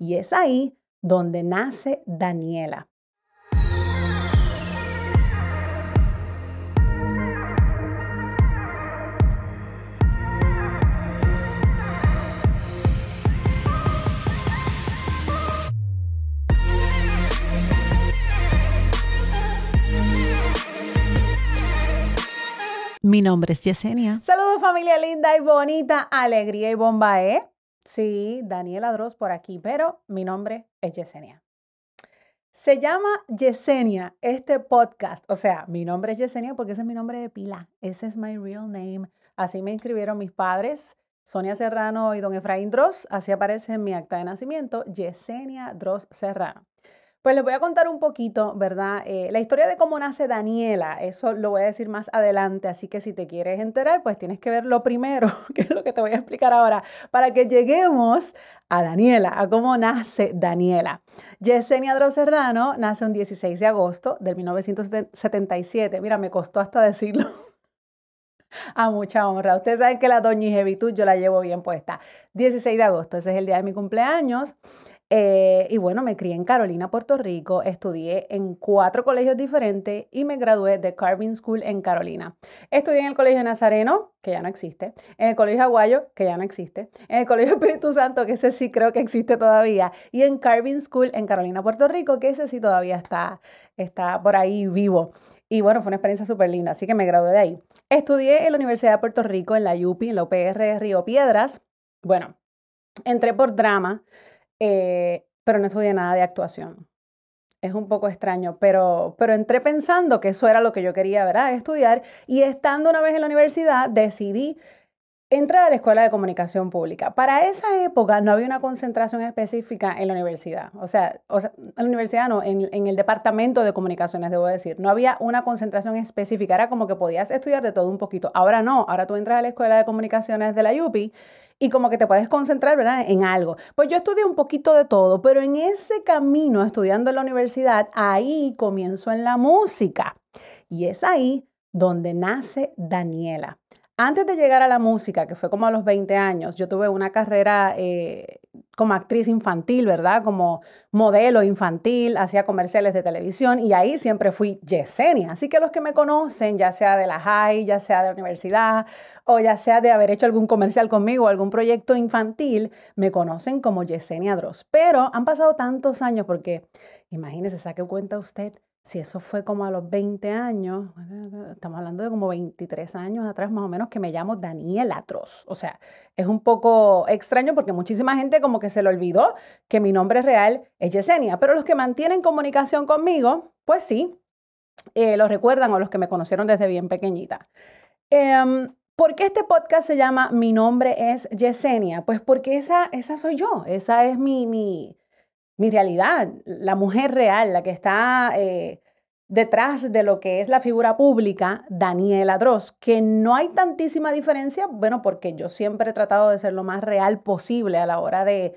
Y es ahí donde nace Daniela. Mi nombre es Yesenia. Saludos familia linda y bonita, alegría y bomba, ¿eh? Sí, Daniela Dross por aquí, pero mi nombre es Yesenia. Se llama Yesenia este podcast, o sea, mi nombre es Yesenia porque ese es mi nombre de pila, ese es my real name. Así me inscribieron mis padres, Sonia Serrano y don Efraín Dross, así aparece en mi acta de nacimiento, Yesenia Dross Serrano. Pues les voy a contar un poquito, ¿verdad? Eh, la historia de cómo nace Daniela, eso lo voy a decir más adelante, así que si te quieres enterar, pues tienes que ver lo primero, que es lo que te voy a explicar ahora, para que lleguemos a Daniela, a cómo nace Daniela. Yesenia Dro Serrano nace un 16 de agosto del 1977. Mira, me costó hasta decirlo. a mucha honra. Ustedes saben que la doña Jevitud yo la llevo bien puesta. 16 de agosto, ese es el día de mi cumpleaños. Eh, y bueno, me crié en Carolina, Puerto Rico, estudié en cuatro colegios diferentes y me gradué de Carving School en Carolina. Estudié en el Colegio Nazareno, que ya no existe, en el Colegio Aguayo, que ya no existe, en el Colegio Espíritu Santo, que ese sí creo que existe todavía, y en Carving School en Carolina, Puerto Rico, que ese sí todavía está, está por ahí vivo. Y bueno, fue una experiencia súper linda, así que me gradué de ahí. Estudié en la Universidad de Puerto Rico, en la UPI, en la UPR Río Piedras. Bueno, entré por drama. Eh, pero no estudié nada de actuación. Es un poco extraño, pero, pero entré pensando que eso era lo que yo quería, ¿verdad? Estudiar y estando una vez en la universidad decidí entrar a la Escuela de Comunicación Pública. Para esa época no había una concentración específica en la universidad. O sea, en la universidad no, en, en, el departamento de comunicaciones, debo decir. No había una concentración específica. Era como que podías estudiar de todo un poquito. Ahora no. Ahora tú entras a la Escuela de Comunicaciones de la UPI y como que te puedes concentrar, ¿verdad?, en algo. Pues yo estudié un poquito de todo, pero en ese camino, estudiando en la universidad, ahí comienzo en la música. Y es ahí donde nace Daniela. Antes de llegar a la música, que fue como a los 20 años, yo tuve una carrera eh, como actriz infantil, ¿verdad? Como modelo infantil, hacía comerciales de televisión y ahí siempre fui Yesenia. Así que los que me conocen, ya sea de la high, ya sea de la universidad o ya sea de haber hecho algún comercial conmigo algún proyecto infantil, me conocen como Yesenia Dross. Pero han pasado tantos años porque, imagínese, saque cuenta usted si eso fue como a los 20 años, estamos hablando de como 23 años atrás más o menos, que me llamo Daniela Atros. O sea, es un poco extraño porque muchísima gente como que se le olvidó que mi nombre real es Yesenia, pero los que mantienen comunicación conmigo, pues sí, eh, lo recuerdan o los que me conocieron desde bien pequeñita. Eh, ¿Por qué este podcast se llama Mi nombre es Yesenia? Pues porque esa, esa soy yo, esa es mi, mi, mi realidad, la mujer real, la que está eh, detrás de lo que es la figura pública, Daniela Dross, que no hay tantísima diferencia, bueno, porque yo siempre he tratado de ser lo más real posible a la hora de,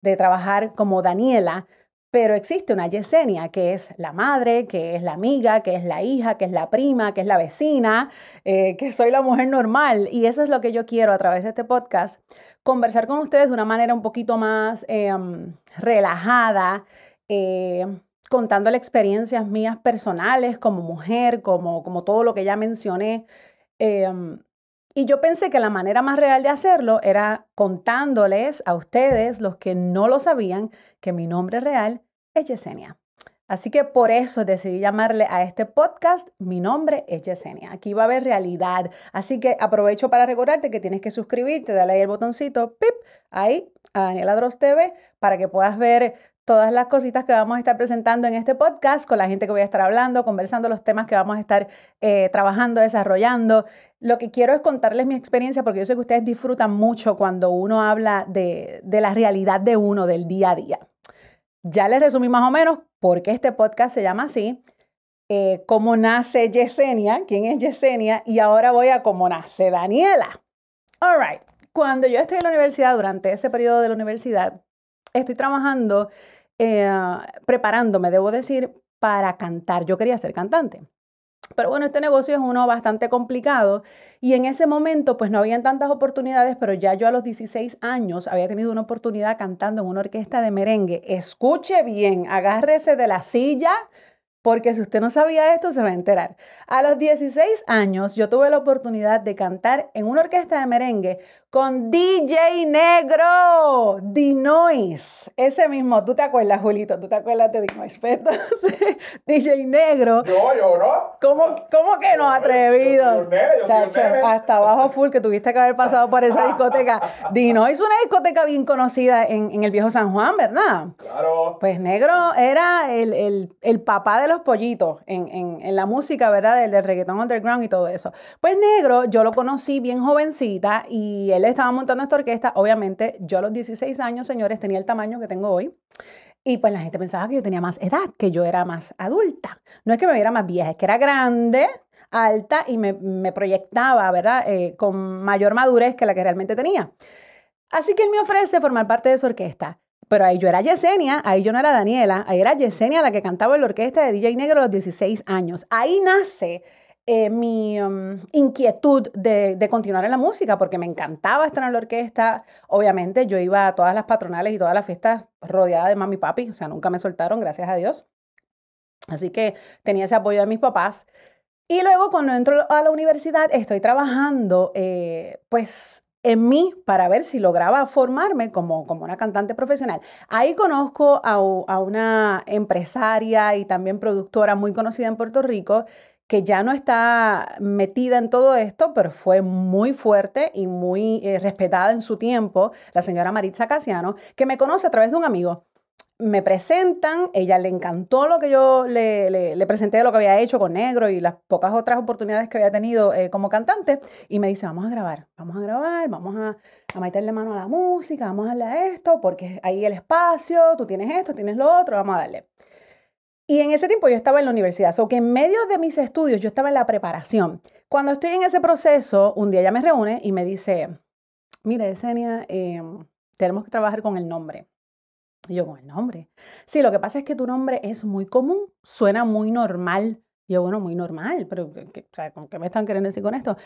de trabajar como Daniela, pero existe una Yesenia, que es la madre, que es la amiga, que es la hija, que es la prima, que es la vecina, eh, que soy la mujer normal. Y eso es lo que yo quiero a través de este podcast, conversar con ustedes de una manera un poquito más em, relajada, eh, contando experiencias mías personales como mujer, como, como todo lo que ya mencioné. Em, y yo pensé que la manera más real de hacerlo era contándoles a ustedes, los que no lo sabían, que mi nombre real es Yesenia. Así que por eso decidí llamarle a este podcast Mi nombre es Yesenia. Aquí va a haber realidad. Así que aprovecho para recordarte que tienes que suscribirte, dale ahí el botoncito, pip, ahí, a Daniela Dross TV, para que puedas ver todas las cositas que vamos a estar presentando en este podcast, con la gente que voy a estar hablando, conversando los temas que vamos a estar eh, trabajando, desarrollando. Lo que quiero es contarles mi experiencia, porque yo sé que ustedes disfrutan mucho cuando uno habla de, de la realidad de uno, del día a día. Ya les resumí más o menos por qué este podcast se llama así, eh, cómo nace Yesenia, quién es Yesenia, y ahora voy a cómo nace Daniela. All right. Cuando yo estoy en la universidad, durante ese periodo de la universidad, estoy trabajando, eh, preparándome, debo decir, para cantar. Yo quería ser cantante. Pero bueno, este negocio es uno bastante complicado y en ese momento pues no habían tantas oportunidades, pero ya yo a los 16 años había tenido una oportunidad cantando en una orquesta de merengue. Escuche bien, agárrese de la silla porque si usted no sabía esto, se va a enterar. A los 16 años, yo tuve la oportunidad de cantar en una orquesta de merengue con DJ Negro, Dinois. Ese mismo, ¿tú te acuerdas, Julito? ¿Tú te acuerdas de Dinois? Pues DJ Negro. No, yo no. ¿Cómo, cómo que no, atrevido? Chacho, hasta abajo full, que tuviste que haber pasado por esa discoteca. Dinois, una discoteca bien conocida en, en, el viejo San Juan, ¿verdad? Claro. Pues Negro era el, el, el papá de los pollitos en, en, en la música, ¿verdad? Del, del, reggaetón underground y todo eso. Pues Negro, yo lo conocí bien jovencita y él estaba montando esta orquesta. Obviamente, yo a los 16 años, señores, tenía el tamaño que tengo hoy. Y pues la gente pensaba que yo tenía más edad, que yo era más adulta. No es que me viera más vieja, es que era grande, alta y me, me proyectaba, ¿verdad? Eh, con mayor madurez que la que realmente tenía. Así que él me ofrece formar parte de su orquesta. Pero ahí yo era Yesenia, ahí yo no era Daniela, ahí era Yesenia la que cantaba en la orquesta de DJ Negro a los 16 años. Ahí nace eh, mi um, inquietud de, de, continuar en la música, porque me encantaba estar en la orquesta. Obviamente yo iba a todas las patronales y todas las fiestas rodeada de mami y papi, o sea, nunca me soltaron, gracias a Dios. Así que tenía ese apoyo de mis papás. Y luego cuando entro a la universidad estoy trabajando, eh, pues en mí para ver si lograba formarme como, como una cantante profesional. Ahí conozco a, a, una empresaria y también productora muy conocida en Puerto Rico que ya no está metida en todo esto, pero fue muy fuerte y muy eh, respetada en su tiempo, la señora Maritza Casiano, que me conoce a través de un amigo me presentan, ella le encantó lo que yo le, presenté de lo que había hecho con Negro y las pocas otras oportunidades que había tenido eh, como cantante, y me dice, vamos a grabar, vamos a grabar, vamos a, a meterle mano a la música, vamos a darle a esto, porque ahí el espacio, tú tienes esto, tienes lo otro, vamos a darle. Y en ese tiempo yo estaba en la universidad, o que en medio de mis estudios yo estaba en la preparación. Cuando estoy en ese proceso, un día ella me reúne y me dice, mire, Esenia, eh, tenemos que trabajar con el nombre. Y yo con el nombre. Sí, lo que pasa es que tu nombre es muy común, suena muy normal. Y yo, bueno, muy normal, pero ¿qué, o sea, ¿qué me están queriendo decir con esto?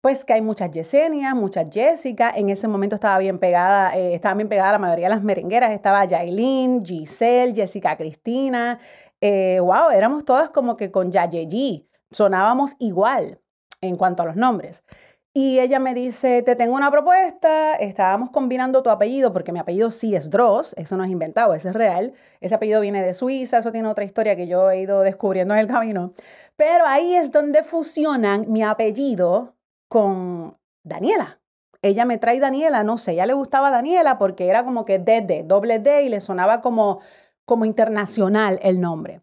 Pues que hay muchas Yesenia, muchas Jessica. En ese momento estaba bien pegada, eh, estaba bien pegada la mayoría de las merengueras. Estaba Yailin, Giselle, Jessica Cristina. Eh, wow, éramos todas como que con Yayeji. Sonábamos igual en cuanto a los nombres. Y ella me dice, te tengo una propuesta, estábamos combinando tu apellido, porque mi apellido sí es Dross, eso no es inventado, ese es real. Ese apellido viene de Suiza, eso tiene otra historia que yo he ido descubriendo en el camino. Pero ahí es donde fusionan mi apellido con Daniela. Ella me trae Daniela, no sé, ella le gustaba Daniela porque era como que DD, doble D y le sonaba como, como internacional el nombre.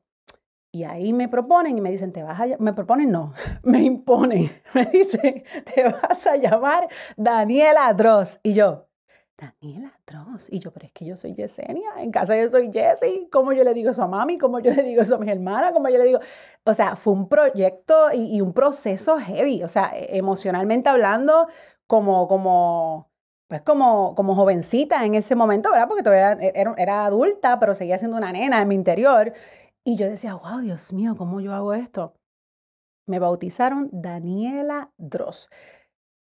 Y ahí me proponen y me dicen, te vas a me proponen no, me imponen. Me dicen, te vas a llamar Daniela Dross. Y yo, Daniela Dross. Y yo, pero es que yo soy Yesenia, en casa yo soy Jessie. ¿Cómo yo le digo eso a mami? ¿Cómo yo le digo eso a mis hermanas? ¿Cómo yo le digo? O sea, fue un proyecto y, y un proceso heavy. O sea, e, emocionalmente hablando, como, como, pues como, como jovencita en ese momento, ¿verdad? Porque todavía e, era, era adulta, pero seguía siendo una nena en mi interior. Y yo decía, wow, Dios mío, ¿cómo yo hago esto? Me bautizaron Daniela Dross.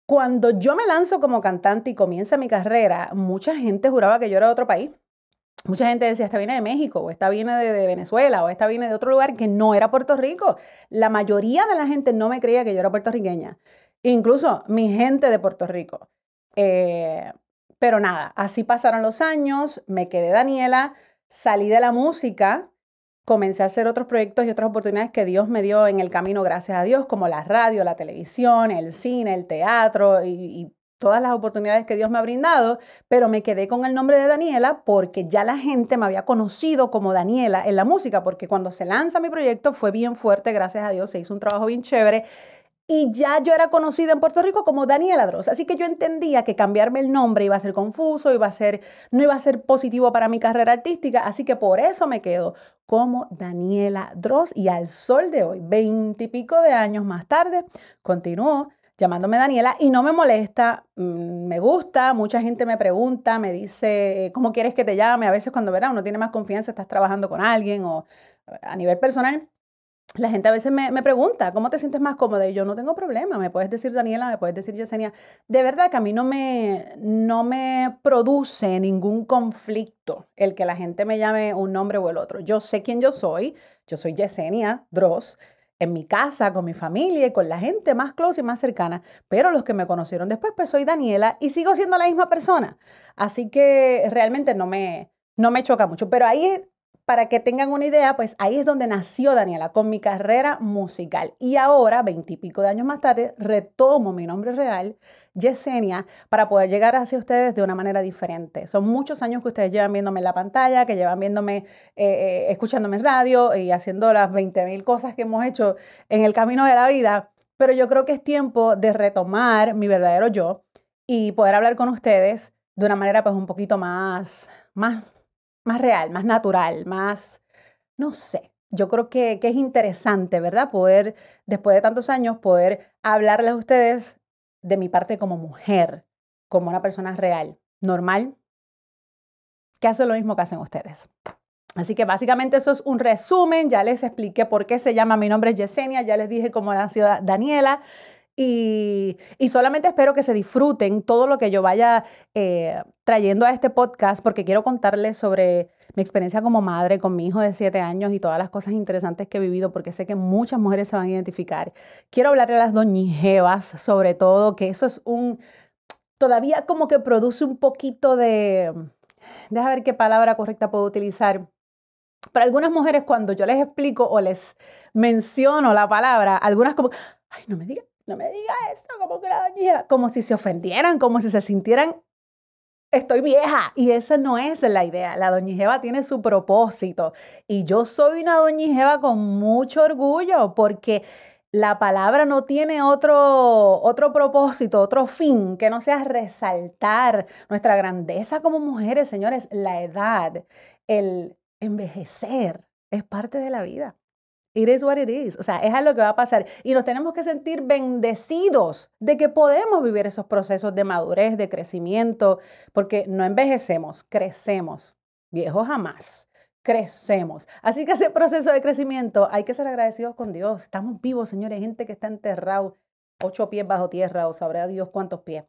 Cuando yo me lanzo como cantante y comienza mi carrera, mucha gente juraba que yo era de otro país. Mucha gente decía, esta viene de México, o esta viene de, Venezuela, o esta viene de otro lugar que no era Puerto Rico. La mayoría de la gente no me creía que yo era puertorriqueña. Incluso mi gente de Puerto Rico. Eh, pero nada, así pasaron los años, me quedé Daniela, salí de la música, comencé a hacer otros proyectos y otras oportunidades que Dios me dio en el camino, gracias a Dios, como la radio, la televisión, el cine, el teatro y, todas las oportunidades que Dios me ha brindado, pero me quedé con el nombre de Daniela porque ya la gente me había conocido como Daniela en la música, porque cuando se lanza mi proyecto fue bien fuerte, gracias a Dios, se hizo un trabajo bien chévere y ya yo era conocida en Puerto Rico como Daniela Dross. Así que yo entendía que cambiarme el nombre iba a ser confuso, iba a ser, no iba a ser positivo para mi carrera artística. Así que por eso me quedo como Daniela Dross. Y al sol de hoy, veintipico de años más tarde, continúo llamándome Daniela y no me molesta, mm, me gusta, mucha gente me pregunta, me dice, ¿cómo quieres que te llame? A veces cuando verá uno tiene más confianza, estás trabajando con alguien o a nivel personal la gente a veces me, pregunta, ¿cómo te sientes más cómoda? Y yo no tengo problema, me puedes decir Daniela, me puedes decir Yesenia. De verdad que a mí no me, no me produce ningún conflicto el que la gente me llame un nombre o el otro. Yo sé quién yo soy, yo soy Yesenia Dross, en mi casa, con mi familia y con la gente más close y más cercana, pero los que me conocieron después, pues soy Daniela y sigo siendo la misma persona. Así que realmente no me, no me choca mucho, pero ahí para que tengan una idea, pues ahí es donde nació Daniela con mi carrera musical. Y ahora, veintipico de años más tarde, retomo mi nombre real, Yesenia, para poder llegar hacia ustedes de una manera diferente. Son muchos años que ustedes llevan viéndome en la pantalla, que llevan viéndome, eh, eh, escuchándome en radio y haciendo las 20 mil cosas que hemos hecho en el camino de la vida. Pero yo creo que es tiempo de retomar mi verdadero yo y poder hablar con ustedes de una manera pues un poquito más, más más real, más natural, más, no sé. Yo creo que, es interesante, ¿verdad? Poder, después de tantos años, poder hablarles a ustedes de mi parte como mujer, como una persona real, normal, que hace lo mismo que hacen ustedes. Así que básicamente eso es un resumen. Ya les expliqué por qué se llama Mi nombre es Yesenia, ya les dije cómo nació Daniela. Y, solamente espero que se disfruten todo lo que yo vaya eh, trayendo a este podcast porque quiero contarles sobre mi experiencia como madre con mi hijo de siete años y todas las cosas interesantes que he vivido porque sé que muchas mujeres se van a identificar. Quiero hablarle a las doñijevas sobre todo, que eso es un, todavía como que produce un poquito de, déjame ver qué palabra correcta puedo utilizar. Para algunas mujeres cuando yo les explico o les menciono la palabra, algunas como, ay, no me digas no me digas eso, como que la doña como si se ofendieran, como si se sintieran, estoy vieja. Y esa no es la idea. La doña tiene su propósito. Y yo soy una doña con mucho orgullo porque la palabra no tiene otro, otro propósito, otro fin que no sea resaltar nuestra grandeza como mujeres, señores. La edad, el envejecer es parte de la vida. It is what it is. O sea, es algo que va a pasar. Y nos tenemos que sentir bendecidos de que podemos vivir esos procesos de madurez, de crecimiento, porque no envejecemos, crecemos. Viejos jamás. Crecemos. Así que ese proceso de crecimiento hay que ser agradecidos con Dios. Estamos vivos, señores. Gente que está enterrado ocho pies bajo tierra o sabrá Dios cuántos pies.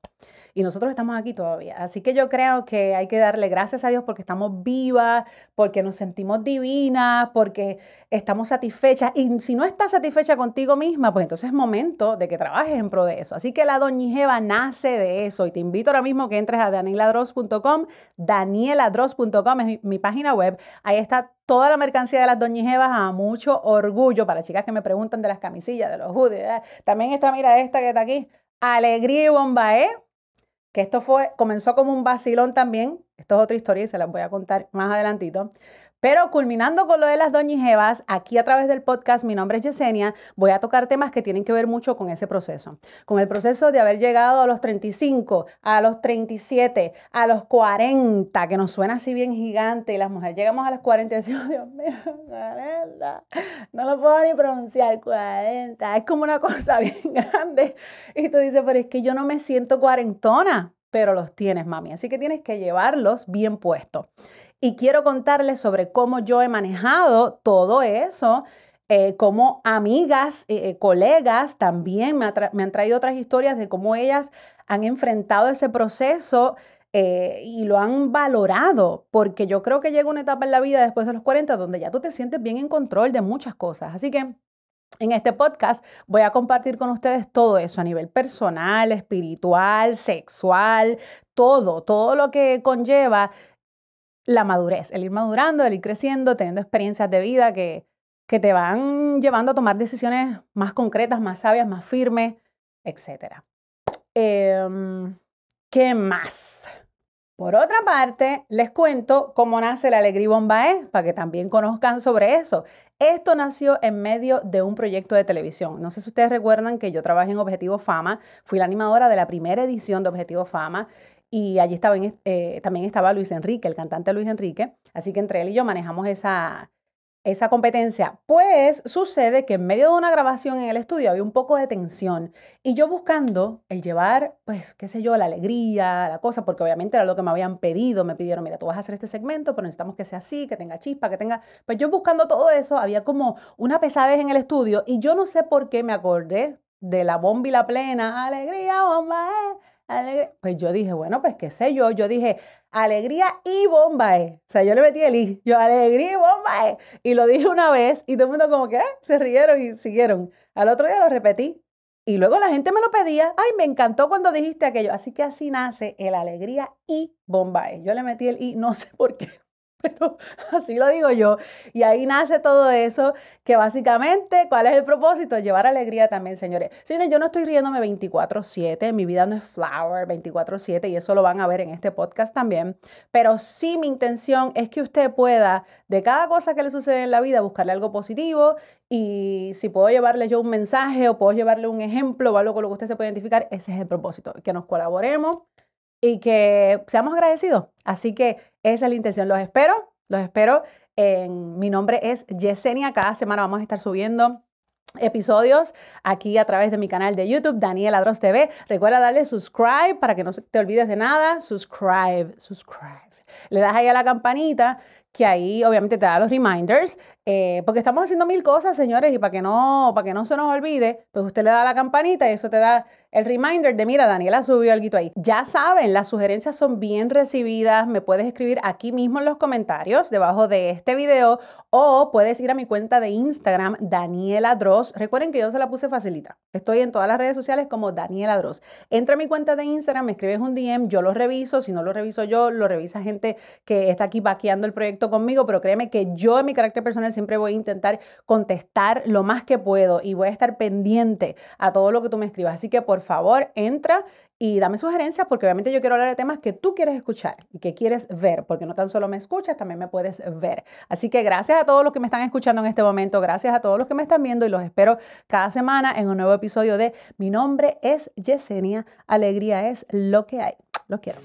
Y nosotros estamos aquí todavía. Así que yo creo que hay que darle gracias a Dios porque estamos vivas, porque nos sentimos divinas, porque estamos satisfechas. Y si no estás satisfecha contigo misma, pues entonces es momento de que trabajes en pro de eso. Así que la Doña nace de eso. Y te invito ahora mismo que entres a danieladros.com. Danieladros.com es mi, mi página web. Ahí está toda la mercancía de las doñijevas a mucho orgullo para las chicas que me preguntan de las camisillas, de los hoodies. También está, mira, esta que está aquí, Alegría y Bombaé, que esto fue, comenzó como un vacilón también. Esto es otra historia y se las voy a contar más adelantito. Pero culminando con lo de las doñijevas, aquí a través del podcast, mi nombre es Yesenia, voy a tocar temas que tienen que ver mucho con ese proceso. Con el proceso de haber llegado a los 35, a los 37, a los 40, que nos suena así bien gigante, y las mujeres llegamos a los 40 y decimos, Dios mío, 40, no lo puedo ni pronunciar, 40, es como una cosa bien grande. Y tú dices, pero es que yo no me siento cuarentona pero los tienes, mami. Así que tienes que llevarlos bien puestos. Y quiero contarles sobre cómo yo he manejado todo eso. Eh, como amigas, eh, eh, colegas también me, han traído otras historias de cómo ellas han enfrentado ese proceso y lo han valorado, porque yo creo que llega una etapa en la vida después de los 40 donde ya tú te sientes bien en control de muchas cosas. Así que en este podcast voy a compartir con ustedes todo eso a nivel personal, espiritual, sexual, todo, todo lo que conlleva la madurez, el ir madurando, el ir creciendo, teniendo experiencias de vida que, que te van llevando a tomar decisiones más concretas, más sabias, más firmes, etc. Em, ¿Qué más? Por otra parte, les cuento cómo nace la Alegría Bombaé, para que también conozcan sobre eso. Esto nació en medio de un proyecto de televisión. No sé si ustedes recuerdan que yo trabajé en Objetivo Fama, fui la animadora de la primera edición de Objetivo Fama y allí estaba eh, también estaba Luis Enrique, el cantante Luis Enrique. Así que entre él y yo manejamos esa, esa competencia? Pues sucede que en medio de una grabación en el estudio había un poco de tensión y yo buscando el llevar, pues, qué sé yo, la alegría, la cosa, porque obviamente era lo que me habían pedido, me pidieron, mira, tú vas a hacer este segmento, pero necesitamos que sea así, que tenga chispa, que tenga, pues yo buscando todo eso, había como una pesadez en el estudio y yo no sé por qué me acordé de la bomba y la plena, alegría, bomba, eh pues yo dije, bueno, pues qué sé yo. Yo dije, alegría y bombae. O sea, yo le metí el i. Yo, alegría y bombae. Y lo dije una vez y todo el mundo como que ah", se rieron y siguieron. Al otro día lo repetí. Y luego la gente me lo pedía. Ay, me encantó cuando dijiste aquello. Así que así nace el alegría y bombae. Yo le metí el i, no sé por qué pero así lo digo yo. Y ahí nace todo eso, que básicamente, ¿cuál es el propósito? Llevar alegría también, señores. Señores, yo no estoy riéndome 24/7, mi vida no es flower 24/7 y eso lo van a ver en este podcast también, pero sí mi intención es que usted pueda, de cada cosa que le sucede en la vida, buscarle algo positivo y si puedo llevarle yo un mensaje o puedo llevarle un ejemplo o algo con lo que usted se puede identificar, ese es el propósito, que nos colaboremos y que seamos agradecidos. Así que esa es la intención. Los espero, los espero. En, mi nombre es Yesenia. Cada semana vamos a estar subiendo episodios aquí a través de mi canal de YouTube, Daniel Adros TV. Recuerda darle subscribe para que no te olvides de nada. Subscribe, subscribe. Le das ahí a la campanita que ahí obviamente te da los reminders, eh, porque estamos haciendo mil cosas, señores, y para que, no, para que no se nos olvide, pues usted le da la campanita y eso te da el reminder de, mira, Daniela subió algo ahí. Ya saben, las sugerencias son bien recibidas, me puedes escribir aquí mismo en los comentarios, debajo de este video, o puedes ir a mi cuenta de Instagram, Daniela Dross. Recuerden que yo se la puse facilita. Estoy en todas las redes sociales como Daniela Dross. Entra a mi cuenta de Instagram, me escribes un DM, yo lo reviso, si no lo reviso yo, lo revisa gente que está aquí vaqueando el proyecto conmigo, pero créeme que yo en mi carácter personal siempre voy a intentar contestar lo más que puedo y voy a estar pendiente a todo lo que tú me escribas. Así que por favor, entra y dame sugerencias porque obviamente yo quiero hablar de temas que tú quieres escuchar y que quieres ver, porque no tan solo me escuchas, también me puedes ver. Así que gracias a todos los que me están escuchando en este momento, gracias a todos los que me están viendo y los espero cada semana en un nuevo episodio de Mi nombre es Yesenia, alegría es lo que hay. Lo quiero.